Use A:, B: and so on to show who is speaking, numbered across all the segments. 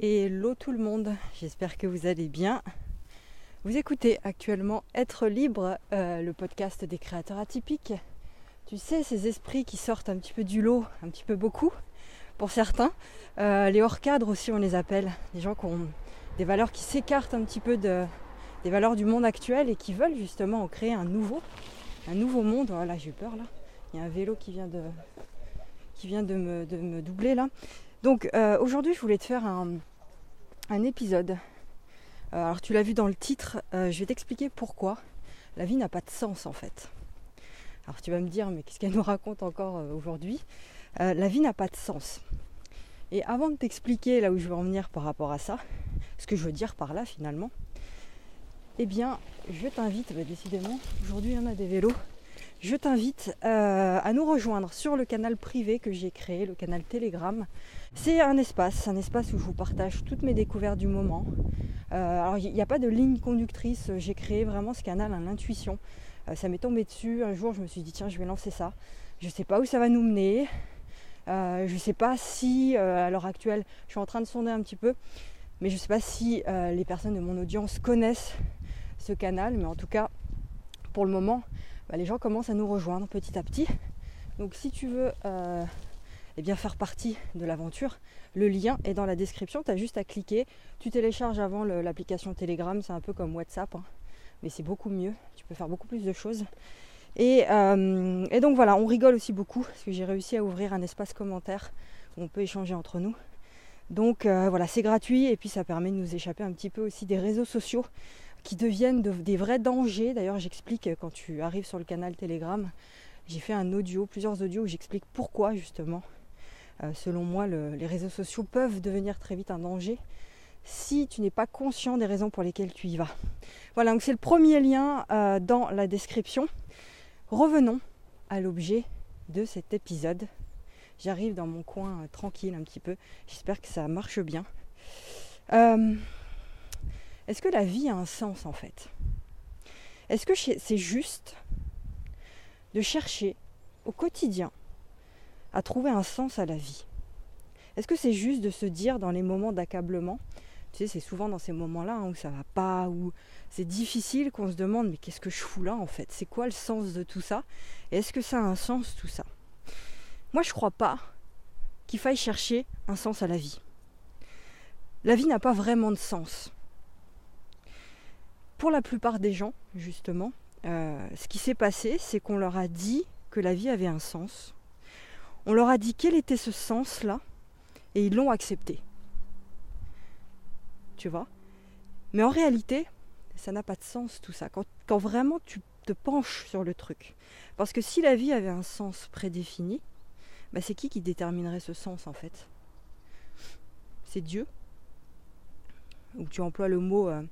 A: Hello tout le monde, j'espère que vous allez bien. Vous écoutez actuellement Être libre, euh, le podcast des créateurs atypiques. Tu sais, ces esprits qui sortent un petit peu du lot, un petit peu beaucoup pour certains. Euh, les hors-cadres aussi, on les appelle. Des gens qui ont des valeurs qui s'écartent un petit peu de, des valeurs du monde actuel et qui veulent justement en créer un nouveau, un nouveau monde. Voilà, j'ai eu peur là. Il y a un vélo qui vient de, qui vient de me, de me doubler là. Donc euh, aujourd'hui, je voulais te faire un, un épisode. Euh, alors tu l'as vu dans le titre, euh, je vais t'expliquer pourquoi la vie n'a pas de sens en fait. Alors tu vas me dire, mais qu'est-ce qu'elle nous raconte encore euh, aujourd'hui? La vie n'a pas de sens. Et avant de t'expliquer là où je veux en venir par rapport à ça, ce que je veux dire par là finalement, eh bien, je t'invite, bah, décidément, aujourd'hui il y en a des vélos, je t'invite euh, à nous rejoindre sur le canal privé que j'ai créé, le canal Telegram. C'est un espace, un espace où je vous partage toutes mes découvertes du moment. Euh, alors il n'y a pas de ligne conductrice, j'ai créé vraiment ce canal à l'intuition. Euh, ça m'est tombé dessus, un jour je me suis dit tiens je vais lancer ça. Je ne sais pas où ça va nous mener. je ne sais pas si à l'heure actuelle je suis en train de sonder un petit peu, mais je ne sais pas si les personnes de mon audience connaissent ce canal, mais en tout cas pour le moment bah, les gens commencent à nous rejoindre petit à petit. Donc si tu veux euh, eh bien faire partie de l'aventure, le lien est dans la description, tu as juste à cliquer. Tu télécharges avant l'application Telegram, c'est un peu comme WhatsApp, hein. mais c'est beaucoup mieux, tu peux faire beaucoup plus de choses. Et, euh, et donc voilà, on rigole aussi beaucoup, parce que j'ai réussi à ouvrir un espace commentaire où on peut échanger entre nous. Donc euh, voilà, c'est gratuit et puis ça permet de nous échapper un petit peu aussi des réseaux sociaux qui deviennent des vrais dangers. D'ailleurs, j'explique euh, quand tu arrives sur le canal Telegram, j'ai fait un audio, plusieurs audios où j'explique pourquoi justement, euh, selon moi, les réseaux sociaux peuvent devenir très vite un danger si tu n'es pas conscient des raisons pour lesquelles tu y vas. Voilà, donc c'est le premier lien euh, dans la description. Revenons à l'objet de cet épisode. J'arrive dans mon coin tranquille un petit peu. J'espère que ça marche bien. Est-ce que la vie a un sens en fait? Est-ce que c'est juste de chercher au quotidien à trouver un sens à la vie? Est-ce que c'est juste de se dire dans les moments d'accablement? Tu sais, c'est souvent dans ces moments-là hein, où ça va pas, où c'est difficile qu'on se demande mais qu'est-ce que je fous là en fait? C'est quoi le sens de tout ça? Est-ce que ça a un sens tout ça? Moi je crois pas qu'il faille chercher un sens à la vie. La vie n'a pas vraiment de sens pour la plupart des gens, justement, euh, ce qui s'est passé, c'est qu'on leur a dit que la vie avait un sens. On leur a dit quel était ce sens-là, et ils l'ont accepté. Tu vois? Mais en réalité, ça n'a pas de sens tout ça. Quand, vraiment tu te penches sur le truc. Parce que si la vie avait un sens prédéfini, bah c'est qui qui déterminerait ce sens en fait? C'est Dieu? Ou tu emploies le mot euh,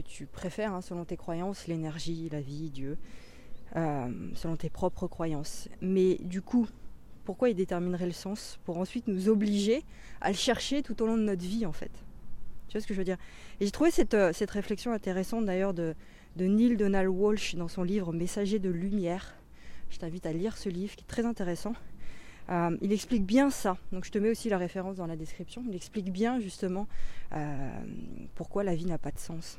A: tu préfères, hein, selon tes croyances, l'énergie, la vie, Dieu, euh, selon tes propres croyances. Mais du coup, pourquoi il déterminerait le sens Pour ensuite nous obliger à le chercher tout au long de notre vie, en fait? Tu vois ce que je veux dire? Et j'ai trouvé cette, euh, cette, réflexion intéressante d'ailleurs de, de Neil Donald Walsh dans son livre Messager de lumière. Je t'invite à lire ce livre qui est très intéressant. Euh, il explique bien ça. Donc je te mets aussi la référence dans la description. Il explique bien justement pourquoi la vie n'a pas de sens.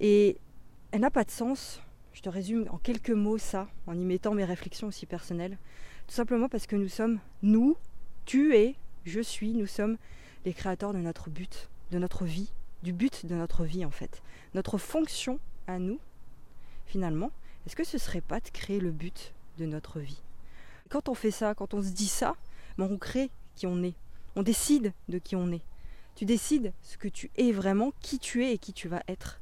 A: Et elle n'a pas de sens. Je te résume en quelques mots ça, en y mettant mes réflexions aussi personnelles. Tout simplement parce que nous sommes, nous, tu es, je suis, nous sommes les créateurs de notre but, de notre vie, du but de notre vie en fait. Notre fonction à nous, finalement, est-ce que ce serait pas de créer le but de notre vie? Quand on fait ça, quand on se dit ça, ben, on crée qui on est. On décide de qui on est. Tu décides ce que tu es vraiment, qui tu es et qui tu vas être.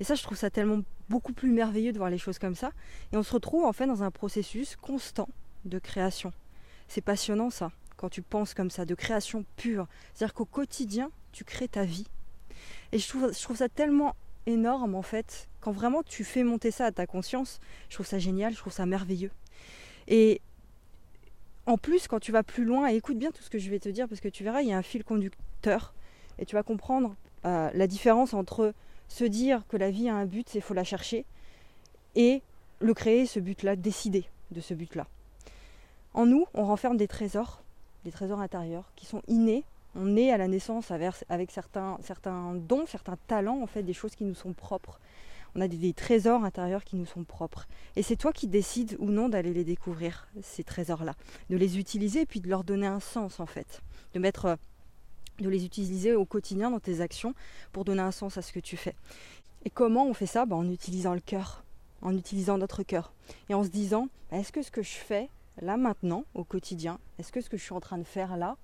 A: Et ça, je trouve ça tellement beaucoup plus merveilleux de voir les choses comme ça. Et on se retrouve en fait dans un processus constant de création. C'est passionnant ça, quand tu penses comme ça, de création pure. C'est-à-dire qu'au quotidien, tu crées ta vie. Et je trouve, je trouve ça tellement énorme en fait, quand vraiment tu fais monter ça à ta conscience, je trouve ça génial, je trouve ça merveilleux. Et en plus, quand tu vas plus loin, écoute bien tout ce que je vais te dire, parce que tu verras, il y a un fil conducteur, et tu vas comprendre euh, la différence entre se dire que la vie a un but, c'est faut la chercher, et le créer, ce but-là, décider de ce but-là. En nous, on renferme des trésors, des trésors intérieurs, qui sont innés, On est à la naissance avec certains, certains dons, certains talents, en fait, des choses qui nous sont propres. On a des, trésors intérieurs qui nous sont propres. Et c'est toi qui décides ou non d'aller les découvrir, ces trésors-là. De les utiliser et puis de leur donner un sens, en fait. De mettre de les utiliser au quotidien dans tes actions pour donner un sens à ce que tu fais. Et comment on fait ça? Bah, En utilisant le cœur, en utilisant notre cœur. Et en se disant, bah, est-ce que ce que je fais là maintenant, au quotidien, est-ce que ce que je suis en train de faire là,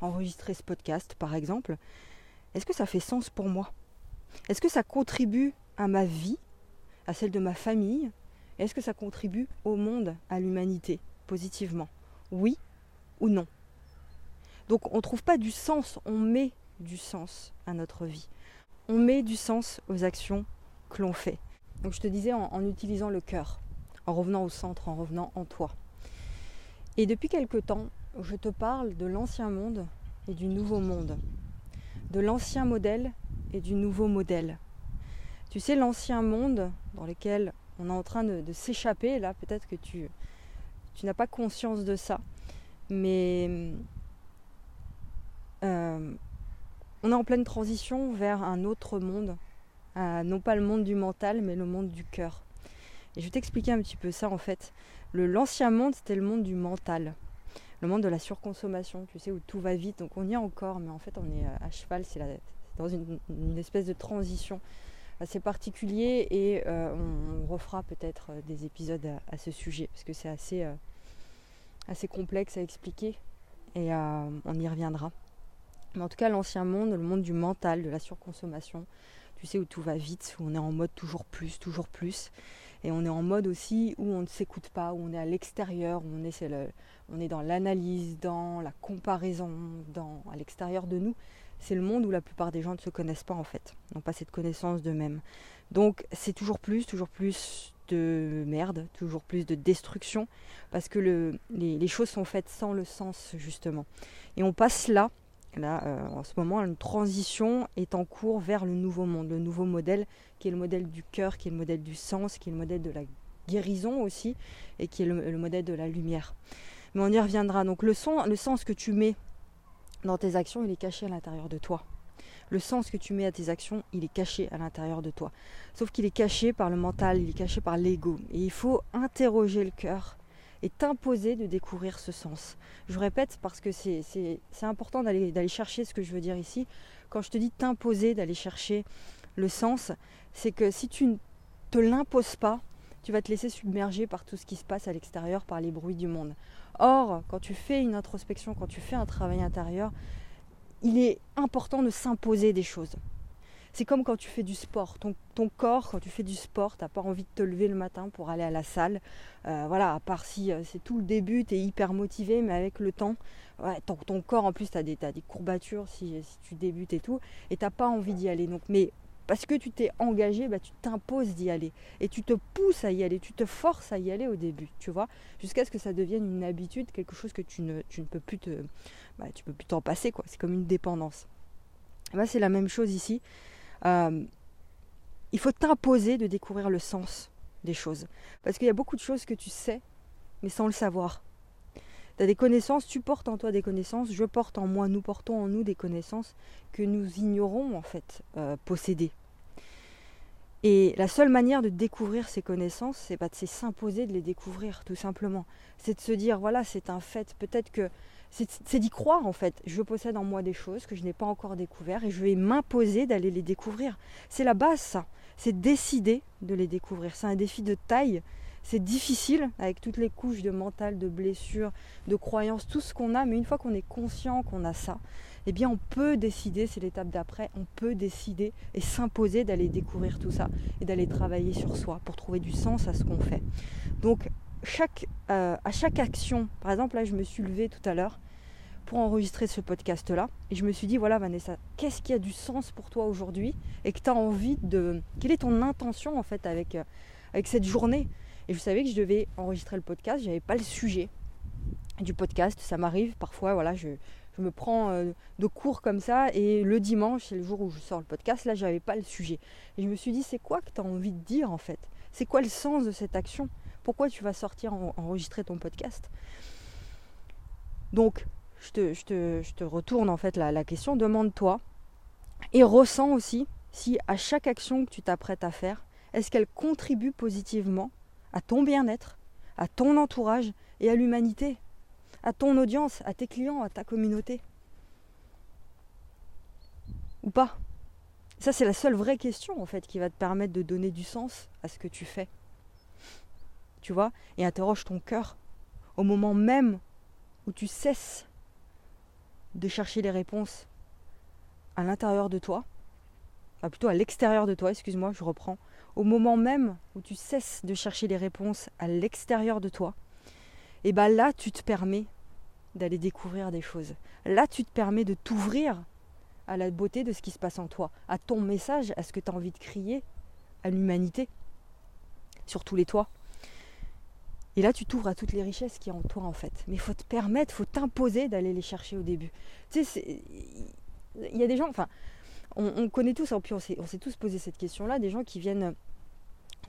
A: enregistrer ce podcast par exemple, est-ce que ça fait sens pour moi? Est-ce que ça contribue à ma vie, à celle de ma famille? Est-ce que ça contribue au monde, à l'humanité, positivement? Oui ou non? Donc on ne trouve pas du sens, on met du sens à notre vie. On met du sens aux actions que l'on fait. Donc je te disais en, utilisant le cœur, en revenant au centre, en revenant en toi. Et depuis quelque temps, je te parle de l'ancien monde et du nouveau monde, de l'ancien modèle et du nouveau modèle. Tu sais, l'ancien monde dans lequel on est en train de, s'échapper, là peut-être que tu, tu n'as pas conscience de ça, mais euh, on est en pleine transition vers un autre monde, non pas le monde du mental, mais le monde du cœur. Et je vais t'expliquer un petit peu ça en fait. L'ancien monde, c'était le monde du mental, le monde de la surconsommation, tu sais, où tout va vite. Donc on y est encore, mais en fait on est à cheval, c'est dans une, espèce de transition assez particulier et euh, on, refera peut-être euh, des épisodes à, ce sujet parce que c'est euh, assez complexe à expliquer et on y reviendra. Mais en tout cas, l'ancien monde, le monde du mental, de la surconsommation, tu sais, où tout va vite, où on est en mode toujours plus, toujours plus. Et on est en mode aussi où on ne s'écoute pas, où on est à l'extérieur, où on est, le, on est dans l'analyse, dans la comparaison, dans, à l'extérieur de nous c'est le monde où la plupart des gens ne se connaissent pas en fait, n'ont pas cette connaissance d'eux-mêmes. Donc c'est toujours plus, toujours plus de merde, toujours plus de destruction, parce que le, les, choses sont faites sans le sens justement. Et on passe là, là euh, en ce moment, une transition est en cours vers le nouveau monde, le nouveau modèle, qui est le modèle du cœur, qui est le modèle du sens, qui est le modèle de la guérison aussi, et qui est le, le modèle de la lumière. Mais on y reviendra. Donc le sens que tu mets dans tes actions, il est caché à l'intérieur de toi. Le sens que tu mets à tes actions, il est caché à l'intérieur de toi. Sauf qu'il est caché par le mental, il est caché par l'ego. Et il faut interroger le cœur et t'imposer de découvrir ce sens. Je répète parce que c'est important d'aller chercher ce que je veux dire ici. Quand je te dis t'imposer d'aller chercher le sens, c'est que si tu ne te l'imposes pas, tu vas te laisser submerger par tout ce qui se passe à l'extérieur, par les bruits du monde. Or, quand tu fais une introspection, quand tu fais un travail intérieur, il est important de s'imposer des choses. C'est comme quand tu fais du sport. Ton, corps, quand tu fais du sport, tu n'as pas envie de te lever le matin pour aller à la salle. Euh, voilà, à part si euh, c'est tout le début, tu es hyper motivé, mais avec le temps, ton, corps en plus, tu as, des courbatures si, si, tu débutes et tout, et tu n'as pas envie d'y aller. Donc, mais parce que tu t'es engagé, bah, tu t'imposes d'y aller. Et tu te pousses à y aller, tu te forces à y aller au début, tu vois, jusqu'à ce que ça devienne une habitude, quelque chose que tu ne, tu ne peux plus te. Bah, tu peux plus t'en passer, quoi. C'est comme une dépendance. C'est la même chose ici. Euh, il faut t'imposer de découvrir le sens des choses. Parce qu'il y a beaucoup de choses que tu sais, mais sans le savoir. Tu as des connaissances, tu portes en toi des connaissances, je porte en moi, nous portons en nous des connaissances que nous ignorons en fait euh, posséder. Et la seule manière de découvrir ces connaissances, c'est de s'imposer de les découvrir, tout simplement. C'est de se dire, voilà, c'est un fait. Peut-être que c'est d'y croire en fait. Je possède en moi des choses que je n'ai pas encore découvertes et je vais m'imposer d'aller les découvrir. C'est la base, ça. C'est décider de les découvrir. C'est un défi de taille c'est difficile avec toutes les couches de mental, de blessures, de croyances, tout ce qu'on a, mais une fois qu'on est conscient qu'on a ça, eh bien on peut décider, c'est l'étape d'après, on peut décider et s'imposer d'aller découvrir tout ça et d'aller travailler sur soi pour trouver du sens à ce qu'on fait. Donc chaque, euh, à chaque action, par exemple là je me suis levée tout à l'heure pour enregistrer ce podcast-là. Et je me suis dit, voilà Vanessa, qu'est-ce qui a du sens pour toi aujourd'hui et que tu as envie de... Quelle est ton intention en fait avec, euh, cette journée? Et je savais que je devais enregistrer le podcast, j'avais pas le sujet du podcast. Ça m'arrive parfois, voilà, je, me prends euh, de cours comme ça et le dimanche, c'est le jour où je sors le podcast, là j'avais pas le sujet. Et je me suis dit, c'est quoi que tu as envie de dire en fait? C'est quoi le sens de cette action? Pourquoi tu vas sortir enregistrer ton podcast? Donc, je te, retourne en fait la, la question, demande-toi et ressens aussi si à chaque action que tu t'apprêtes à faire, est-ce qu'elle contribue positivement à ton bien-être, à ton entourage et à l'humanité, à ton audience, à tes clients, à ta communauté? Ou pas? Ça c'est la seule vraie question en fait qui va te permettre de donner du sens à ce que tu fais. Tu vois? Et interroge ton cœur. Au moment même où tu cesses de chercher les réponses à l'intérieur de toi, enfin plutôt à l'extérieur de toi, excuse-moi, je reprends, au moment même où tu cesses de chercher les réponses à l'extérieur de toi, et bien là tu te permets d'aller découvrir des choses. Là tu te permets de t'ouvrir à la beauté de ce qui se passe en toi, à ton message, à ce que tu as envie de crier à l'humanité, sur tous les toits. Et là, tu t'ouvres à toutes les richesses qui sont en toi, en fait. Mais il faut te permettre, il faut t'imposer d'aller les chercher au début. Tu sais, il y a des gens, enfin, on, connaît tous, puis on s'est tous posé cette question-là, des gens qui viennent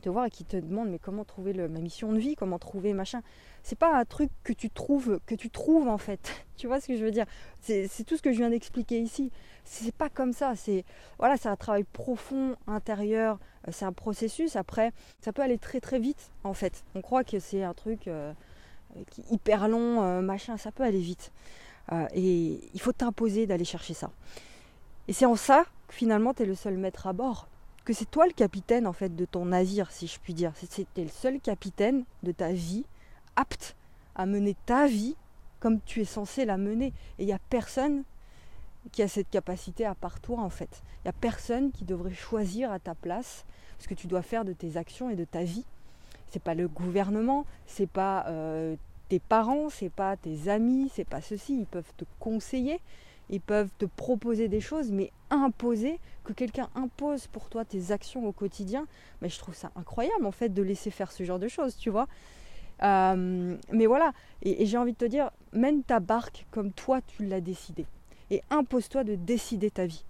A: te voir et qui te demandent mais comment trouver ma mission de vie, comment trouver machin. C'est pas un truc que tu trouves, que tu trouves en fait. tu vois ce que je veux dire? C'est tout ce que je viens d'expliquer ici. C'est pas comme ça. C'est voilà, c'est un travail profond, intérieur. Euh, c'est un processus. Après, ça peut aller très très vite en fait. On croit que c'est un truc euh, hyper long, euh, machin. Ça peut aller vite. et il faut t'imposer d'aller chercher ça. Et c'est en ça que finalement tu es le seul maître à bord que c'est toi le capitaine en fait de ton navire, si je puis dire. C'était le seul capitaine de ta vie, apte à mener ta vie comme tu es censé la mener. Et il n'y a personne qui a cette capacité à part toi en fait. Il n'y a personne qui devrait choisir à ta place ce que tu dois faire de tes actions et de ta vie. C'est pas le gouvernement, c'est pas euh, tes parents, c'est pas tes amis, c'est pas ceci. Ils peuvent te conseiller, ils peuvent te proposer des choses, mais imposer, que quelqu'un impose pour toi tes actions au quotidien, mais je trouve ça incroyable en fait de laisser faire ce genre de choses, tu vois. Euh, mais voilà, et, j'ai envie de te dire, mène ta barque comme toi tu l'as décidé. Et impose-toi de décider ta vie.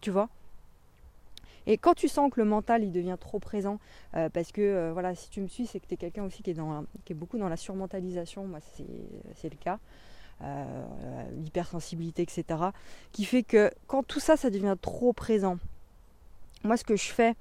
A: Tu vois? Et quand tu sens que le mental il devient trop présent, euh, parce que euh, voilà, si tu me suis, c'est que tu es quelqu'un aussi qui est, dans, qui est beaucoup dans la surmentalisation, moi c'est le cas. Euh, l'hypersensibilité, etc. Qui fait que quand tout ça, ça devient trop présent, moi ce que je fais,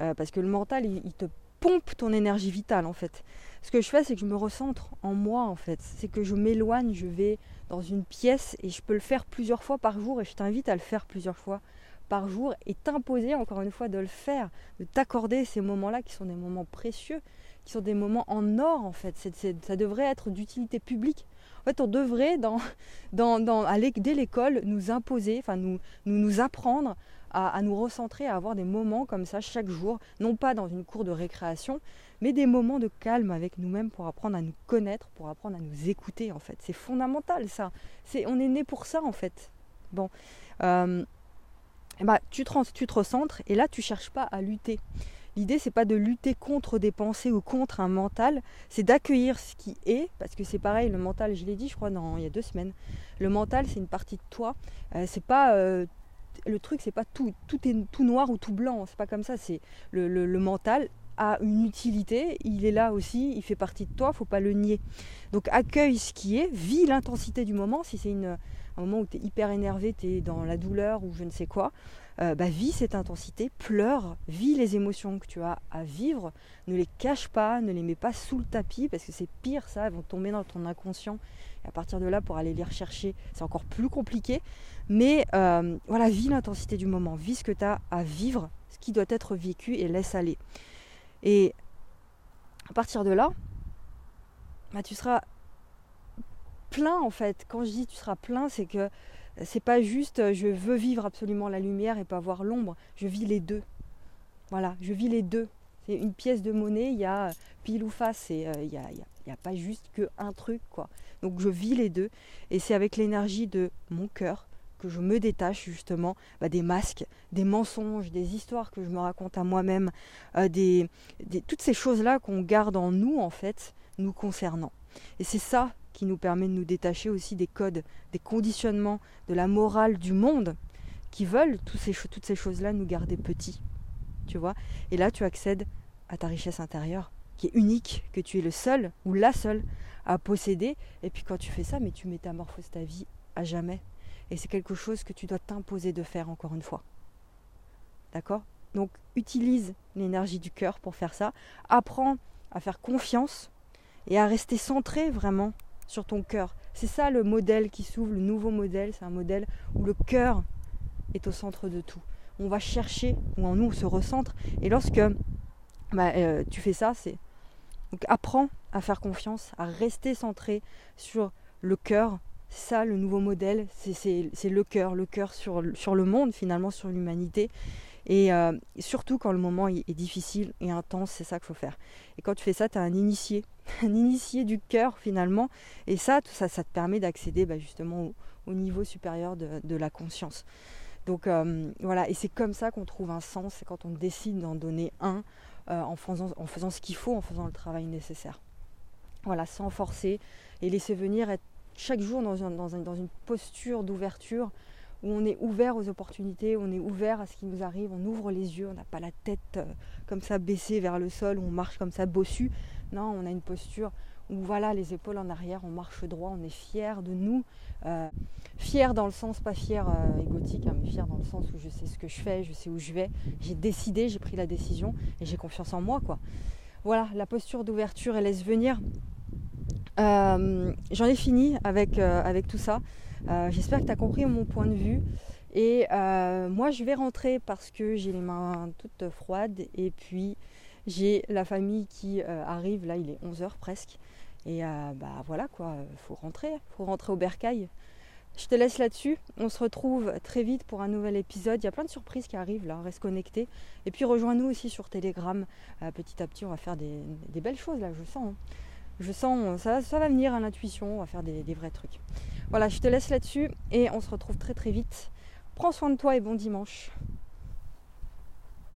A: euh, parce que le mental, il, te pompe ton énergie vitale en fait. Ce que je fais, c'est que je me recentre en moi en fait. C'est que je m'éloigne, je vais dans une pièce et je peux le faire plusieurs fois par jour et je t'invite à le faire plusieurs fois par jour et t'imposer encore une fois de le faire, de t'accorder ces moments-là qui sont des moments précieux, qui sont des moments en or en fait. ça devrait être d'utilité publique en fait, on devrait, dès l'école, nous imposer, enfin nous, nous, apprendre à, nous recentrer, à avoir des moments comme ça chaque jour, non pas dans une cour de récréation, mais des moments de calme avec nous-mêmes pour apprendre à nous connaître, pour apprendre à nous écouter en fait. C'est fondamental ça. On est né pour ça en fait. Bon, euh, bah, tu, te, tu te recentres et là tu cherches pas à lutter. L'idée, c'est pas de lutter contre des pensées ou contre un mental, c'est d'accueillir ce qui est, parce que c'est pareil, le mental, je l'ai dit, je crois, il y a deux semaines. Le mental, c'est une partie de toi. Euh, c'est pas euh, le truc, c'est pas tout, tout est noir ou tout blanc. C'est pas comme ça. C'est le, mental a une utilité, il est là aussi, il fait partie de toi, faut pas le nier. Donc accueille ce qui est, vis l'intensité du moment. Si c'est un moment où tu es hyper énervé, tu es dans la douleur ou je ne sais quoi, euh, bah, vis cette intensité, pleure, vis les émotions que tu as à vivre, ne les cache pas, ne les mets pas sous le tapis parce que c'est pire ça, elles vont tomber dans ton inconscient et à partir de là pour aller les rechercher c'est encore plus compliqué. Mais euh, voilà, vis l'intensité du moment, vis ce que tu as à vivre, ce qui doit être vécu et laisse aller. Et à partir de là, bah, tu seras plein en fait. Quand je dis tu seras plein, c'est que c'est pas juste euh, je veux vivre absolument la lumière et pas voir l'ombre. Je vis les deux. Voilà, je vis les deux. C'est une pièce de monnaie, il y a pile ou face, et euh, il n'y a, pas juste qu'un truc quoi. Donc je vis les deux et c'est avec l'énergie de mon cœur que je me détache justement bah, des masques, des mensonges, des histoires que je me raconte à moi-même, euh, des, toutes ces choses-là qu'on garde en nous en fait, nous concernant. Et c'est ça qui nous permet de nous détacher aussi des codes, des conditionnements, de la morale du monde qui veulent toutes ces choses-là nous garder petits. Tu vois Et là, tu accèdes à ta richesse intérieure qui est unique, que tu es le seul ou la seule à posséder. Et puis quand tu fais ça, mais tu métamorphoses ta vie à jamais. Et c'est quelque chose que tu dois t'imposer de faire encore une fois. D'accord? Donc utilise l'énergie du cœur pour faire ça. Apprends à faire confiance et à rester centré vraiment sur ton cœur. C'est ça le modèle qui s'ouvre, le nouveau modèle. C'est un modèle où le cœur est au centre de tout. On va chercher, ou en nous on se recentre. Et lorsque bah, euh, tu fais ça, c'est donc apprends à faire confiance, à rester centré sur le cœur. C'est ça le nouveau modèle, c'est le cœur, le cœur sur le monde finalement, sur l'humanité. Et euh, surtout quand le moment est difficile et intense, c'est ça qu'il faut faire. Et quand tu fais ça, tu as un initié, un initié du cœur finalement. Et ça, tout ça, ça te permet d'accéder bah, justement au, niveau supérieur de, la conscience. Donc euh, voilà, et c'est comme ça qu'on trouve un sens, c'est quand on décide d'en donner un euh, en, faisant, en faisant ce qu'il faut, en faisant le travail nécessaire. Voilà, sans forcer et laisser venir être chaque jour dans, dans une posture d'ouverture où on est ouvert aux opportunités, on est ouvert à ce qui nous arrive, on ouvre les yeux, on n'a pas la tête euh, comme ça baissée vers le sol, on marche comme ça bossu. Non, on a une posture où voilà, les épaules en arrière, on marche droit, on est fier de nous. Euh, fier dans le sens, pas fier euh, égotique, hein, mais fier dans le sens où je sais ce que je fais, je sais où je vais. J'ai décidé, j'ai pris la décision et j'ai confiance en moi. quoi. Voilà, la posture d'ouverture et laisse venir. J'en ai fini avec tout ça. Euh, j'espère que tu as compris mon point de vue. Et euh, moi, je vais rentrer parce que j'ai les mains toutes froides. Et puis, j'ai la famille qui euh, arrive. Là, il est 11h presque. Et bah voilà quoi, faut rentrer. faut rentrer au bercail. Je te laisse là-dessus. On se retrouve très vite pour un nouvel épisode. Il y a plein de surprises qui arrivent là. Reste connecté. Et puis rejoins-nous aussi sur Telegram. petit à petit, on va faire des, belles choses là, je sens. Hein. Je sens, ça, va venir à l'intuition. On va faire des vrais trucs. Voilà, je te laisse là-dessus et on se retrouve très très vite. Prends soin de toi et bon dimanche.